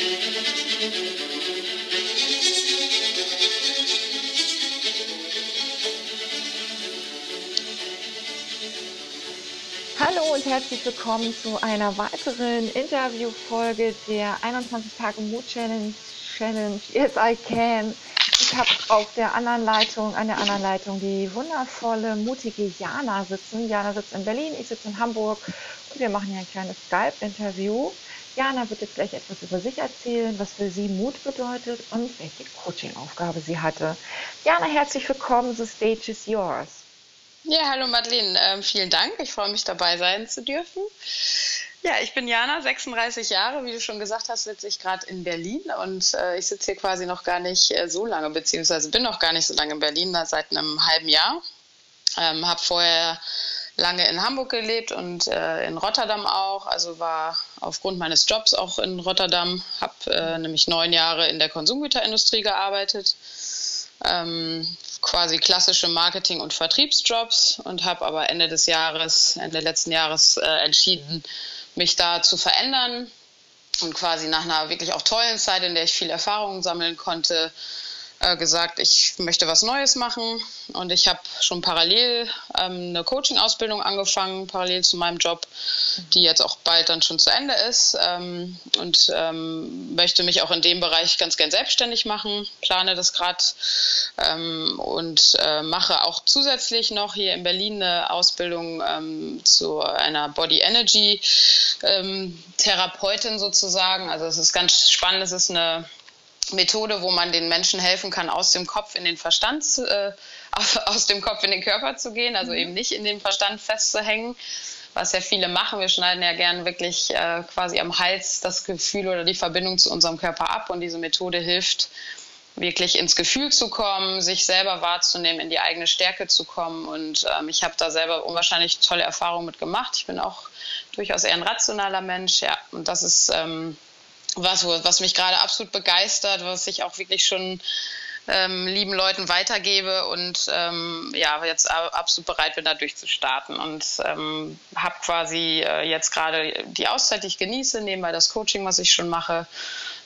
Hallo und herzlich willkommen zu einer weiteren Interviewfolge der 21 Tage Mood Challenge. Challenge Yes I Can. Ich habe auf der anderen Leitung, an der anderen Leitung die wundervolle, mutige Jana sitzen. Jana sitzt in Berlin, ich sitze in Hamburg und wir machen hier ein kleines Skype-Interview. Jana wird jetzt gleich etwas über sich erzählen, was für sie Mut bedeutet und welche Coaching-Aufgabe sie hatte. Jana, herzlich willkommen. The stage is yours. Ja, hallo Madeleine, ähm, vielen Dank. Ich freue mich dabei sein zu dürfen. Ja, ich bin Jana, 36 Jahre. Wie du schon gesagt hast, sitze ich gerade in Berlin und äh, ich sitze hier quasi noch gar nicht äh, so lange, beziehungsweise bin noch gar nicht so lange in Berlin, seit einem halben Jahr. Ähm, habe vorher lange in Hamburg gelebt und äh, in Rotterdam auch. Also war aufgrund meines Jobs auch in Rotterdam. Habe äh, nämlich neun Jahre in der Konsumgüterindustrie gearbeitet. Ähm, quasi klassische Marketing- und Vertriebsjobs und habe aber Ende des Jahres, Ende letzten Jahres äh, entschieden, mich da zu verändern und quasi nach einer wirklich auch tollen Zeit, in der ich viel Erfahrung sammeln konnte, äh, gesagt, ich möchte was Neues machen und ich habe schon parallel ähm, eine Coaching-Ausbildung angefangen, parallel zu meinem Job, die jetzt auch bald dann schon zu Ende ist ähm, und ähm, möchte mich auch in dem Bereich ganz gern selbstständig machen, plane das gerade ähm, und äh, mache auch zusätzlich noch hier in Berlin eine Ausbildung ähm, zu einer Body Energy ähm, Therapeutin sozusagen. Also es ist ganz spannend, es ist eine Methode, wo man den Menschen helfen kann, aus dem Kopf in den Verstand, äh, aus dem Kopf in den Körper zu gehen, also mhm. eben nicht in den Verstand festzuhängen, was ja viele machen. Wir schneiden ja gern wirklich äh, quasi am Hals das Gefühl oder die Verbindung zu unserem Körper ab und diese Methode hilft, wirklich ins Gefühl zu kommen, sich selber wahrzunehmen, in die eigene Stärke zu kommen. Und ähm, ich habe da selber unwahrscheinlich tolle Erfahrungen mit gemacht. Ich bin auch durchaus eher ein rationaler Mensch, ja, und das ist ähm, was, was mich gerade absolut begeistert, was ich auch wirklich schon ähm, lieben Leuten weitergebe und ähm, ja, jetzt absolut bereit bin, da durchzustarten und ähm, habe quasi äh, jetzt gerade die Auszeit, die ich genieße, nebenbei das Coaching, was ich schon mache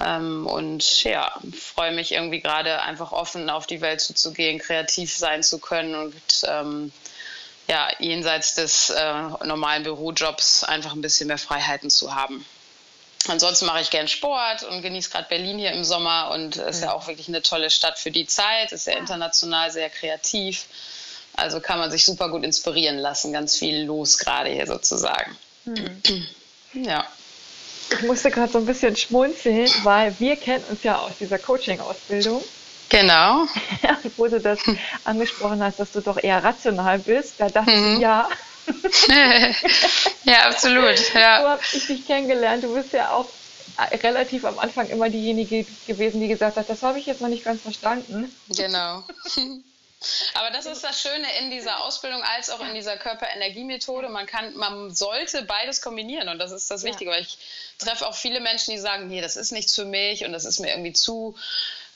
ähm, und ja, freue mich irgendwie gerade einfach offen auf die Welt zuzugehen, kreativ sein zu können und ähm, ja, jenseits des äh, normalen Bürojobs einfach ein bisschen mehr Freiheiten zu haben. Ansonsten mache ich gern Sport und genieße gerade Berlin hier im Sommer und ist ja auch wirklich eine tolle Stadt für die Zeit, ist sehr international, sehr kreativ. Also kann man sich super gut inspirieren lassen, ganz viel los gerade hier sozusagen. Mhm. Ja. Ich musste gerade so ein bisschen schmunzeln, weil wir kennen uns ja aus dieser Coaching-Ausbildung. Genau. Wo du das angesprochen hast, dass du doch eher rational bist, da dachte mhm. ich, ja, ja, absolut. Ja. So habe ich dich kennengelernt. Du bist ja auch relativ am Anfang immer diejenige gewesen, die gesagt hat, das habe ich jetzt noch nicht ganz verstanden. Genau. Aber das ist das Schöne in dieser Ausbildung als auch in dieser Körperenergiemethode. Man kann, man sollte beides kombinieren und das ist das Wichtige, ja. weil ich treffe auch viele Menschen, die sagen, nee, das ist nichts für mich und das ist mir irgendwie zu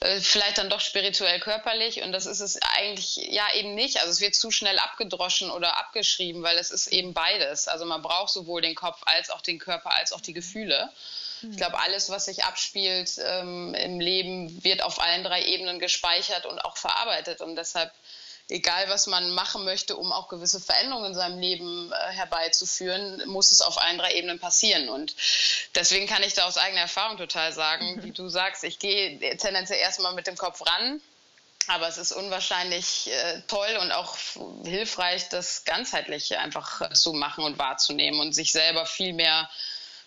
äh, vielleicht dann doch spirituell körperlich und das ist es eigentlich ja eben nicht. Also es wird zu schnell abgedroschen oder abgeschrieben, weil es ist eben beides. Also man braucht sowohl den Kopf als auch den Körper als auch die Gefühle. Ich mhm. glaube, alles, was sich abspielt ähm, im Leben, wird auf allen drei Ebenen gespeichert und auch verarbeitet. Und deshalb egal was man machen möchte, um auch gewisse Veränderungen in seinem Leben äh, herbeizuführen, muss es auf allen drei Ebenen passieren. Und deswegen kann ich da aus eigener Erfahrung total sagen, mhm. wie du sagst, ich gehe tendenziell erstmal mit dem Kopf ran. Aber es ist unwahrscheinlich äh, toll und auch hilfreich, das ganzheitlich einfach zu machen und wahrzunehmen und sich selber viel mehr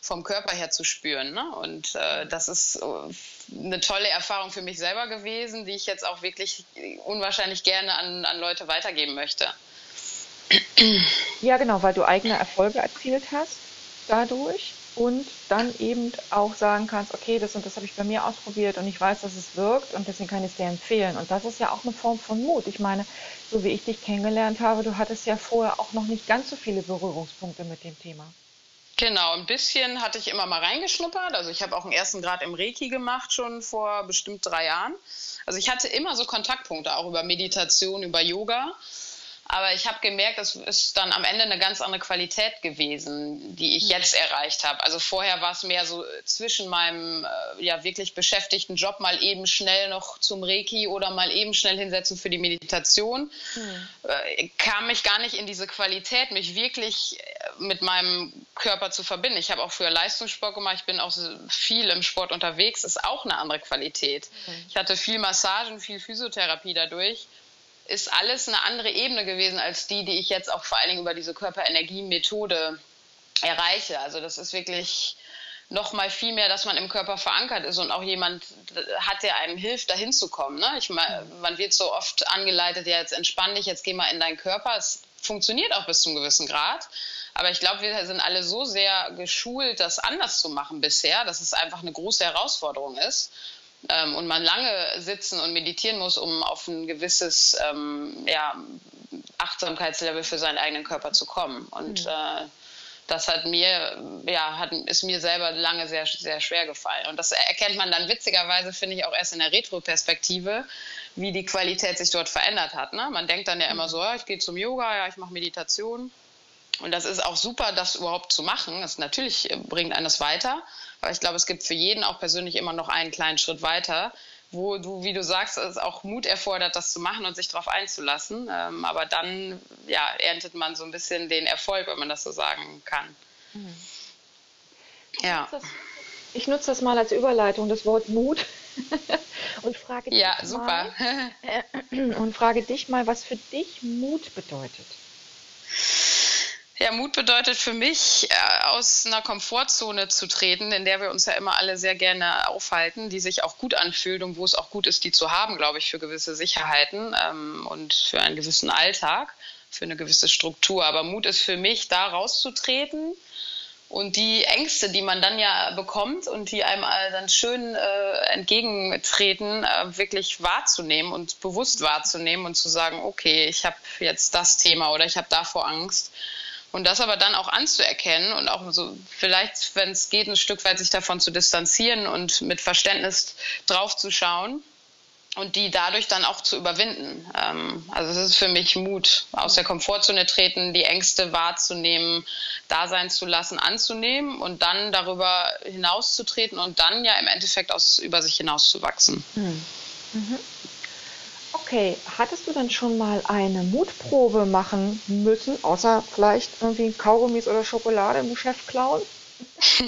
vom Körper her zu spüren. Ne? Und äh, das ist äh, eine tolle Erfahrung für mich selber gewesen, die ich jetzt auch wirklich unwahrscheinlich gerne an, an Leute weitergeben möchte. Ja, genau, weil du eigene Erfolge erzielt hast dadurch und dann eben auch sagen kannst, okay, das und das habe ich bei mir ausprobiert und ich weiß, dass es wirkt und deswegen kann ich es dir empfehlen. Und das ist ja auch eine Form von Mut. Ich meine, so wie ich dich kennengelernt habe, du hattest ja vorher auch noch nicht ganz so viele Berührungspunkte mit dem Thema. Genau, ein bisschen hatte ich immer mal reingeschnuppert. Also ich habe auch einen ersten Grad im Reiki gemacht, schon vor bestimmt drei Jahren. Also ich hatte immer so Kontaktpunkte, auch über Meditation, über Yoga. Aber ich habe gemerkt, es ist dann am Ende eine ganz andere Qualität gewesen, die ich mhm. jetzt erreicht habe. Also vorher war es mehr so zwischen meinem äh, ja wirklich beschäftigten Job mal eben schnell noch zum Reiki oder mal eben schnell hinsetzen für die Meditation. Mhm. Äh, kam ich gar nicht in diese Qualität, mich wirklich äh, mit meinem Körper zu verbinden. Ich habe auch früher Leistungssport gemacht, ich bin auch viel im Sport unterwegs, ist auch eine andere Qualität. Mhm. Ich hatte viel Massagen, viel Physiotherapie dadurch ist alles eine andere Ebene gewesen als die, die ich jetzt auch vor allen Dingen über diese Körperenergie-Methode erreiche. Also das ist wirklich noch mal viel mehr, dass man im Körper verankert ist und auch jemand hat, der einem hilft, dahin zu kommen. Ne? Ich mein, man wird so oft angeleitet, ja, jetzt entspann dich, jetzt geh mal in deinen Körper. Es funktioniert auch bis zum gewissen Grad. Aber ich glaube, wir sind alle so sehr geschult, das anders zu machen bisher, dass es einfach eine große Herausforderung ist ähm, und man lange sitzen und meditieren muss, um auf ein gewisses ähm, ja, Achtsamkeitslevel für seinen eigenen Körper zu kommen. Und mhm. äh, das hat mir, ja, hat, ist mir selber lange sehr, sehr schwer gefallen. Und das erkennt man dann witzigerweise, finde ich, auch erst in der Retro-Perspektive, wie die Qualität sich dort verändert hat. Ne? Man denkt dann ja immer so, ja, ich gehe zum Yoga, ja, ich mache Meditation. Und das ist auch super, das überhaupt zu machen. Das natürlich bringt eines weiter. Aber ich glaube, es gibt für jeden auch persönlich immer noch einen kleinen Schritt weiter, wo du, wie du sagst, es auch Mut erfordert, das zu machen und sich darauf einzulassen. Ähm, aber dann ja, erntet man so ein bisschen den Erfolg, wenn man das so sagen kann. Mhm. Ja. Ich nutze das mal als Überleitung, das Wort Mut. und frage ja, dich super. Mal, äh, und frage dich mal, was für dich Mut bedeutet. Ja, Mut bedeutet für mich, äh, aus einer Komfortzone zu treten, in der wir uns ja immer alle sehr gerne aufhalten, die sich auch gut anfühlt und wo es auch gut ist, die zu haben, glaube ich, für gewisse Sicherheiten ähm, und für einen gewissen Alltag, für eine gewisse Struktur. Aber Mut ist für mich, da rauszutreten und die Ängste, die man dann ja bekommt und die einem dann schön äh, entgegentreten, äh, wirklich wahrzunehmen und bewusst wahrzunehmen und zu sagen, okay, ich habe jetzt das Thema oder ich habe davor Angst und das aber dann auch anzuerkennen und auch so vielleicht, wenn es geht, ein Stück weit sich davon zu distanzieren und mit Verständnis draufzuschauen und die dadurch dann auch zu überwinden. Ähm, also es ist für mich Mut, aus der Komfortzone treten, die Ängste wahrzunehmen, da sein zu lassen, anzunehmen und dann darüber hinauszutreten und dann ja im Endeffekt aus über sich hinauszuwachsen. Mhm. Mhm. Okay, hattest du denn schon mal eine Mutprobe machen müssen, außer vielleicht irgendwie Kaugummis oder Schokolade im Geschäft klauen?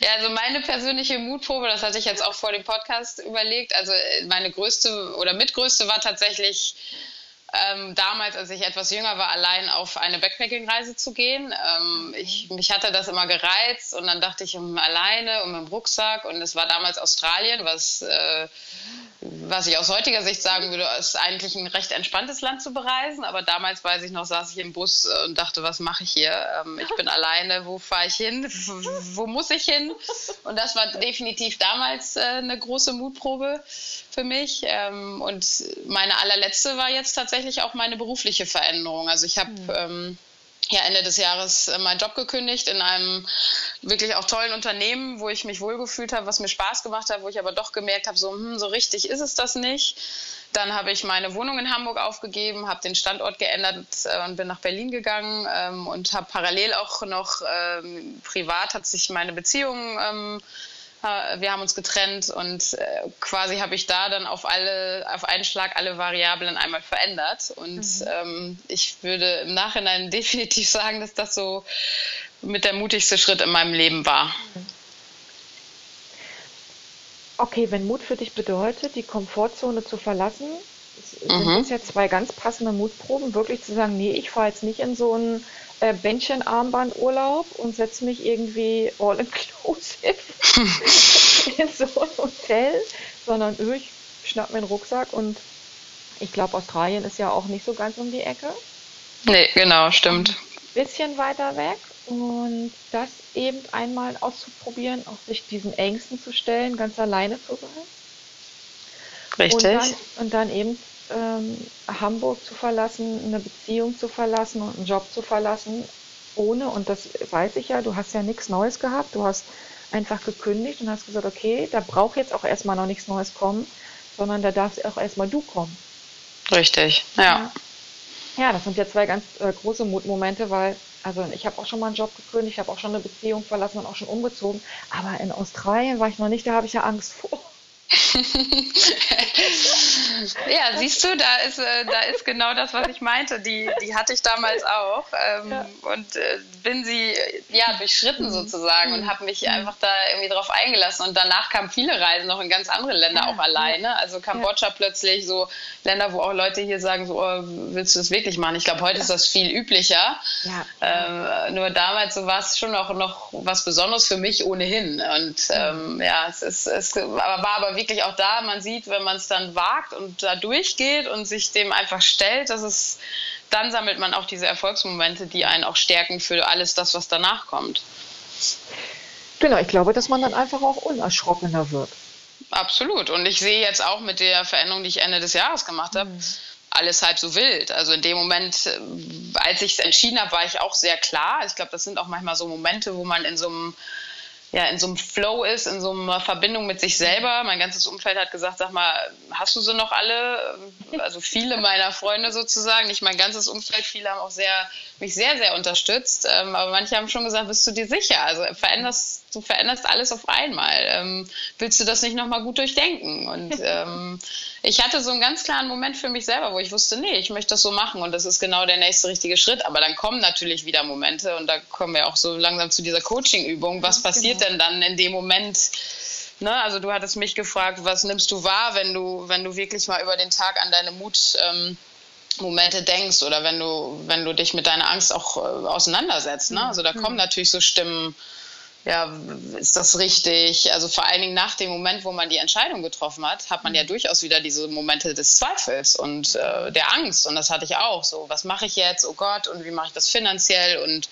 ja, also meine persönliche Mutprobe, das hatte ich jetzt auch vor dem Podcast überlegt. Also äh, meine größte oder mitgrößte war tatsächlich ähm, damals, als ich etwas jünger war, allein auf eine Backpacking-Reise zu gehen. Ähm, ich, mich hatte das immer gereizt und dann dachte ich um alleine und mit dem Rucksack und es war damals Australien, was äh, was ich aus heutiger Sicht sagen würde, ist eigentlich ein recht entspanntes Land zu bereisen. Aber damals, weiß ich noch, saß ich im Bus und dachte, was mache ich hier? Ähm, ich bin alleine, wo fahre ich hin? Wo muss ich hin? Und das war definitiv damals äh, eine große Mutprobe für mich. Ähm, und meine allerletzte war jetzt tatsächlich auch meine berufliche Veränderung. Also ich habe mhm. Ja, Ende des Jahres äh, meinen Job gekündigt in einem wirklich auch tollen Unternehmen, wo ich mich wohlgefühlt habe, was mir Spaß gemacht hat, wo ich aber doch gemerkt habe, so, hm, so richtig ist es das nicht. Dann habe ich meine Wohnung in Hamburg aufgegeben, habe den Standort geändert äh, und bin nach Berlin gegangen ähm, und habe parallel auch noch ähm, privat hat sich meine Beziehung ähm, wir haben uns getrennt und äh, quasi habe ich da dann auf alle, auf einen Schlag alle Variablen einmal verändert. Und mhm. ähm, ich würde im Nachhinein definitiv sagen, dass das so mit der mutigste Schritt in meinem Leben war. Okay, wenn Mut für dich bedeutet, die Komfortzone zu verlassen, sind mhm. das ja zwei ganz passende Mutproben, wirklich zu sagen, nee, ich fahre jetzt nicht in so einen äh, Bändchenarmbandurlaub und setze mich irgendwie all inclusive in so ein Hotel, sondern ich schnapp mir einen Rucksack und ich glaube, Australien ist ja auch nicht so ganz um die Ecke. Nee, genau, stimmt. Ein bisschen weiter weg und das eben einmal auszuprobieren, auch sich diesen Ängsten zu stellen, ganz alleine zu sein. Richtig. Und dann, und dann eben ähm, Hamburg zu verlassen, eine Beziehung zu verlassen und einen Job zu verlassen, ohne, und das weiß ich ja, du hast ja nichts Neues gehabt, du hast einfach gekündigt und hast gesagt, okay, da braucht jetzt auch erstmal noch nichts Neues kommen, sondern da darfst auch erstmal du kommen. Richtig, ja. ja. Das sind ja zwei ganz äh, große Mutmomente, weil, also ich habe auch schon mal einen Job gekündigt, ich habe auch schon eine Beziehung verlassen und auch schon umgezogen, aber in Australien war ich noch nicht, da habe ich ja Angst vor. ja, siehst du, da ist, äh, da ist genau das, was ich meinte. Die, die hatte ich damals auch ähm, ja. und äh, bin sie ja durchschritten mhm. sozusagen mhm. und habe mich mhm. einfach da irgendwie drauf eingelassen. Und danach kamen viele Reisen noch in ganz andere Länder ja. auch alleine. Also Kambodscha ja. plötzlich, so Länder, wo auch Leute hier sagen, so oh, willst du das wirklich machen? Ich glaube, heute ist das viel üblicher. Ähm, nur damals so war es schon auch noch was Besonderes für mich ohnehin. Und ähm, ja, es ist, es war aber wirklich auch da, man sieht, wenn man es dann wagt und da durchgeht und sich dem einfach stellt, dass es, dann sammelt man auch diese Erfolgsmomente, die einen auch stärken für alles das, was danach kommt. Genau, ich glaube, dass man dann einfach auch unerschrockener wird. Absolut. Und ich sehe jetzt auch mit der Veränderung, die ich Ende des Jahres gemacht habe, mhm. alles halb so wild. Also in dem Moment, äh, als ich es entschieden habe, war ich auch sehr klar. Ich glaube, das sind auch manchmal so Momente, wo man in so einem ja, in so einem Flow ist, in so einer Verbindung mit sich selber. Mein ganzes Umfeld hat gesagt, sag mal, hast du sie noch alle? Also viele meiner Freunde sozusagen, nicht mein ganzes Umfeld, viele haben auch sehr, mich sehr, sehr unterstützt. Ähm, aber manche haben schon gesagt, bist du dir sicher? Also veränderst, du veränderst alles auf einmal. Ähm, willst du das nicht nochmal gut durchdenken? Und ähm, ich hatte so einen ganz klaren Moment für mich selber, wo ich wusste, nee, ich möchte das so machen und das ist genau der nächste richtige Schritt. Aber dann kommen natürlich wieder Momente und da kommen wir auch so langsam zu dieser Coaching-Übung. Was passiert genau. denn dann in dem Moment? Ne, also du hattest mich gefragt, was nimmst du wahr, wenn du, wenn du wirklich mal über den Tag an deine Mut ähm, Momente denkst oder wenn du, wenn du dich mit deiner Angst auch äh, auseinandersetzt. Ne? Also da kommen mhm. natürlich so Stimmen, ja, ist das richtig? Also vor allen Dingen nach dem Moment, wo man die Entscheidung getroffen hat, hat man ja mhm. durchaus wieder diese Momente des Zweifels und äh, der Angst. Und das hatte ich auch. So, was mache ich jetzt? Oh Gott, und wie mache ich das finanziell? Und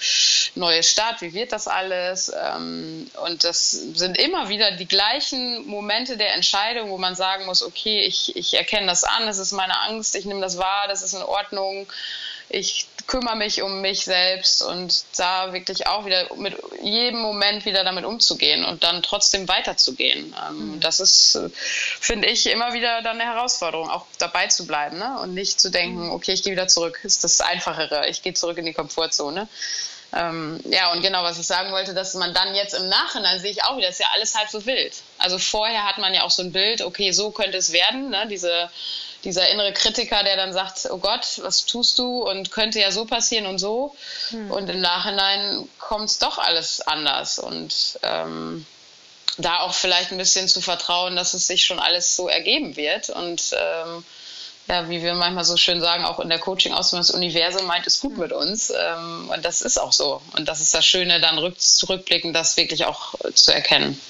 neue Start, wie wird das alles? Ähm, und das sind immer wieder die gleichen Momente der Entscheidung, wo man sagen muss, okay, ich, ich erkenne das an, es ist meine Angst, ich nehme das wahr, das ist in Ordnung ich kümmere mich um mich selbst und da wirklich auch wieder mit jedem Moment wieder damit umzugehen und dann trotzdem weiterzugehen. Ähm, mhm. Das ist, finde ich, immer wieder dann eine Herausforderung, auch dabei zu bleiben ne? und nicht zu denken, mhm. okay, ich gehe wieder zurück, ist das Einfachere, ich gehe zurück in die Komfortzone. Ähm, ja, und genau, was ich sagen wollte, dass man dann jetzt im Nachhinein sehe ich auch wieder, ist ja alles halb so wild. Also vorher hat man ja auch so ein Bild, okay, so könnte es werden, ne? diese dieser innere Kritiker, der dann sagt, oh Gott, was tust du und könnte ja so passieren und so. Hm. Und im Nachhinein kommt es doch alles anders. Und ähm, da auch vielleicht ein bisschen zu vertrauen, dass es sich schon alles so ergeben wird. Und ähm, ja, wie wir manchmal so schön sagen, auch in der Coaching-Ausbildung, das Universum meint es gut hm. mit uns. Ähm, und das ist auch so. Und das ist das Schöne, dann rück, zurückblickend das wirklich auch zu erkennen.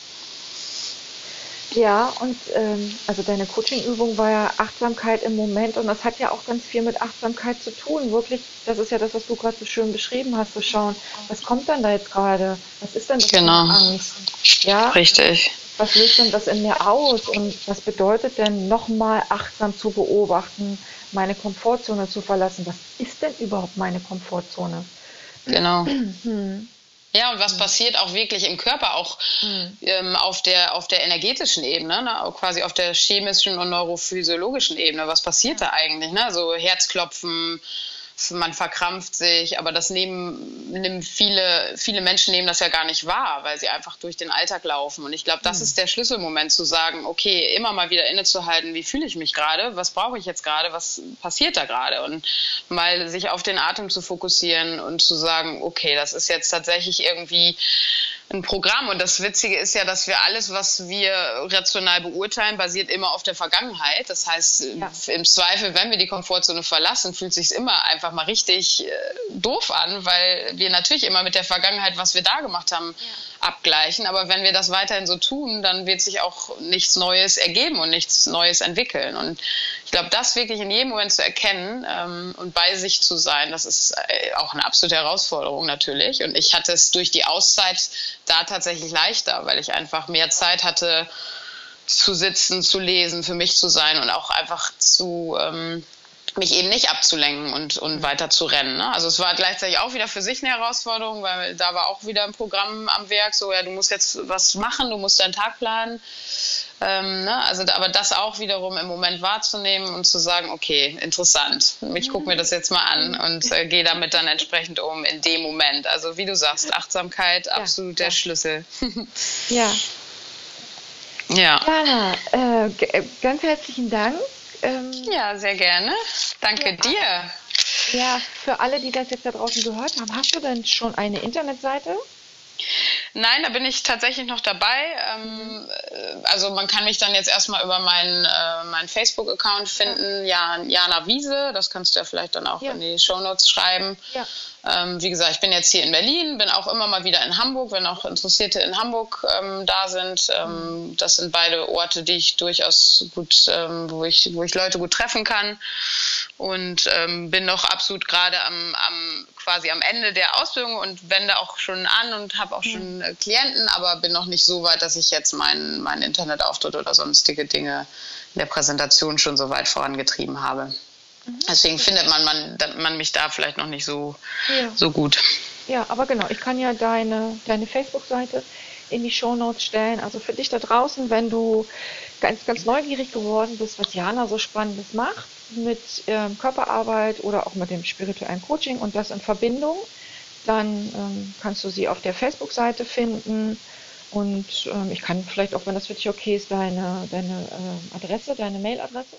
Ja, und ähm, also deine Coaching-Übung war ja Achtsamkeit im Moment und das hat ja auch ganz viel mit Achtsamkeit zu tun. Wirklich, das ist ja das, was du gerade so schön beschrieben hast, zu schauen, was kommt denn da jetzt gerade? Was ist denn das genau. Angst? Ja, richtig. Was löst denn das in mir aus und was bedeutet denn nochmal achtsam zu beobachten, meine Komfortzone zu verlassen? Was ist denn überhaupt meine Komfortzone? Genau. Hm. Ja, und was mhm. passiert auch wirklich im Körper, auch mhm. ähm, auf, der, auf der energetischen Ebene, ne? quasi auf der chemischen und neurophysiologischen Ebene. Was passiert da eigentlich? Ne? So Herzklopfen, man verkrampft sich, aber das nehmen, nehmen viele, viele Menschen nehmen das ja gar nicht wahr, weil sie einfach durch den Alltag laufen. Und ich glaube, das mhm. ist der Schlüsselmoment zu sagen, okay, immer mal wieder innezuhalten, wie fühle ich mich gerade, was brauche ich jetzt gerade, was passiert da gerade und mal sich auf den Atem zu fokussieren und zu sagen, okay, das ist jetzt tatsächlich irgendwie ein Programm. Und das Witzige ist ja, dass wir alles, was wir rational beurteilen, basiert immer auf der Vergangenheit. Das heißt, ja. im Zweifel, wenn wir die Komfortzone verlassen, fühlt sich immer einfach mal richtig äh, doof an, weil wir natürlich immer mit der Vergangenheit, was wir da gemacht haben, ja. abgleichen. Aber wenn wir das weiterhin so tun, dann wird sich auch nichts Neues ergeben und nichts Neues entwickeln. Und glaube, das wirklich in jedem Moment zu erkennen ähm, und bei sich zu sein, das ist äh, auch eine absolute Herausforderung natürlich. Und ich hatte es durch die Auszeit da tatsächlich leichter, weil ich einfach mehr Zeit hatte, zu sitzen, zu lesen, für mich zu sein und auch einfach zu, ähm, mich eben nicht abzulenken und, und weiter zu rennen. Ne? Also es war gleichzeitig auch wieder für sich eine Herausforderung, weil da war auch wieder ein Programm am Werk, so ja, du musst jetzt was machen, du musst deinen Tag planen. Ähm, ne? Also aber das auch wiederum im Moment wahrzunehmen und zu sagen, okay, interessant, ich gucke mir das jetzt mal an und äh, gehe damit dann entsprechend um in dem Moment. Also wie du sagst, Achtsamkeit, absolut ja, der Schlüssel. ja. Ja. Jana, äh, äh, ganz herzlichen Dank ähm, ja, sehr gerne. Danke ja, dir. Ja, für alle, die das jetzt da draußen gehört haben, hast du denn schon eine Internetseite? Nein, da bin ich tatsächlich noch dabei. Ähm, äh, also man kann mich dann jetzt erstmal über meinen, äh, meinen Facebook-Account finden, ja. Jana Wiese. Das kannst du ja vielleicht dann auch ja. in die Shownotes schreiben. Ja. Ähm, wie gesagt, ich bin jetzt hier in Berlin, bin auch immer mal wieder in Hamburg, wenn auch Interessierte in Hamburg ähm, da sind. Ähm, das sind beide Orte, die ich durchaus gut, ähm, wo, ich, wo ich Leute gut treffen kann. Und ähm, bin noch absolut gerade am, am quasi am Ende der Ausbildung und wende auch schon an und habe auch schon äh, Klienten, aber bin noch nicht so weit, dass ich jetzt meinen mein Internetauftritt oder sonstige Dinge in der Präsentation schon so weit vorangetrieben habe. Mhm. Deswegen findet man, man, man mich da vielleicht noch nicht so, ja. so gut. Ja, aber genau, ich kann ja deine, deine Facebook-Seite in die Shownotes stellen. Also für dich da draußen, wenn du ganz, ganz neugierig geworden bist, was Jana so Spannendes macht mit ähm, Körperarbeit oder auch mit dem spirituellen Coaching und das in Verbindung, dann ähm, kannst du sie auf der Facebook-Seite finden. Und ähm, ich kann vielleicht auch, wenn das für dich okay ist, deine, deine äh, Adresse, deine Mailadresse.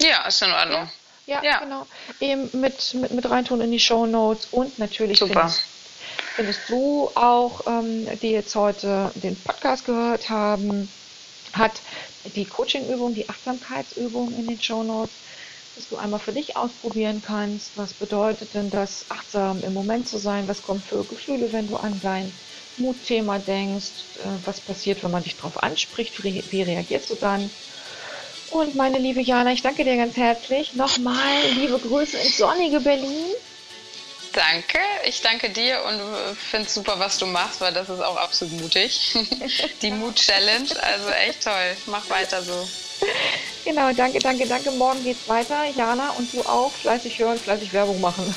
Ja, ist in Ordnung. Ja? Ja, ja, genau. Eben mit, mit, mit reintun in die Show Notes und natürlich findest, findest, du auch, ähm, die jetzt heute den Podcast gehört haben, hat die Coaching-Übung, die Achtsamkeitsübung in den Show Notes, dass du einmal für dich ausprobieren kannst. Was bedeutet denn das, achtsam im Moment zu sein? Was kommt für Gefühle, wenn du an dein Mutthema denkst? Äh, was passiert, wenn man dich darauf anspricht? Wie, wie reagierst du dann? Und meine liebe Jana, ich danke dir ganz herzlich. Nochmal liebe Grüße ins sonnige Berlin. Danke, ich danke dir und finde es super, was du machst, weil das ist auch absolut mutig. Die Mut-Challenge, also echt toll. Mach weiter so. Genau, danke, danke, danke. Morgen geht's weiter. Jana und du auch. Fleißig hören, fleißig Werbung machen.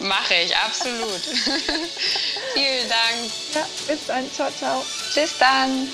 Mache ich, absolut. Vielen Dank. Ja, bis dann. Ciao, ciao. Bis dann.